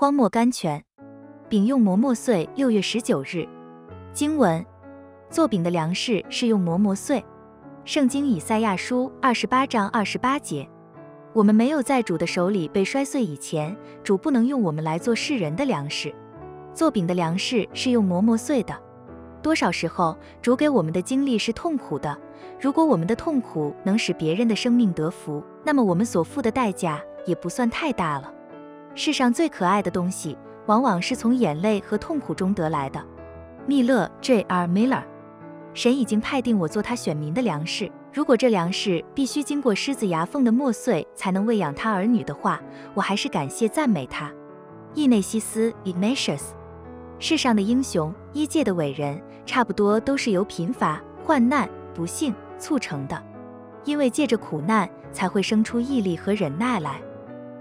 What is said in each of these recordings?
荒漠甘泉，饼用磨磨碎。六月十九日，经文：做饼的粮食是用磨磨碎。圣经以赛亚书二十八章二十八节。我们没有在主的手里被摔碎以前，主不能用我们来做世人的粮食。做饼的粮食是用磨磨碎的。多少时候，主给我们的经历是痛苦的。如果我们的痛苦能使别人的生命得福，那么我们所付的代价也不算太大了。世上最可爱的东西，往往是从眼泪和痛苦中得来的。密勒 J.R. Miller，神已经派定我做他选民的粮食。如果这粮食必须经过狮子牙缝的磨碎才能喂养他儿女的话，我还是感谢赞美他。伊内西斯 Ignatius，世上的英雄，一界的伟人，差不多都是由贫乏、患难、不幸促成的。因为借着苦难，才会生出毅力和忍耐来。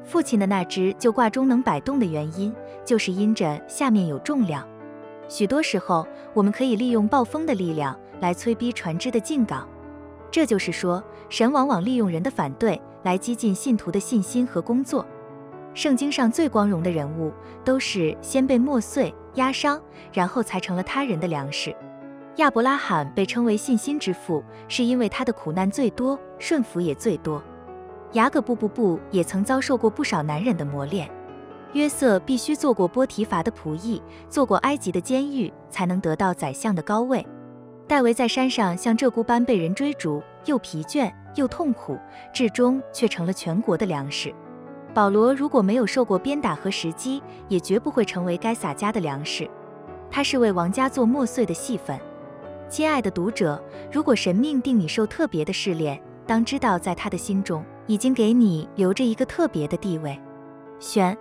父亲的那只就挂钟能摆动的原因，就是因着下面有重量。许多时候，我们可以利用暴风的力量来催逼船只的进港。这就是说，神往往利用人的反对来激进信徒的信心和工作。圣经上最光荣的人物，都是先被磨碎、压伤，然后才成了他人的粮食。亚伯拉罕被称为信心之父，是因为他的苦难最多，顺服也最多。雅各布布布也曾遭受过不少难忍的磨练，约瑟必须做过波提乏的仆役，做过埃及的监狱，才能得到宰相的高位。戴维在山上像鹧鸪般被人追逐，又疲倦又痛苦，至终却成了全国的粮食。保罗如果没有受过鞭打和石击，也绝不会成为该撒家的粮食。他是为王家做磨碎的戏份。亲爱的读者，如果神命定你受特别的试炼，当知道在他的心中。已经给你留着一个特别的地位，选。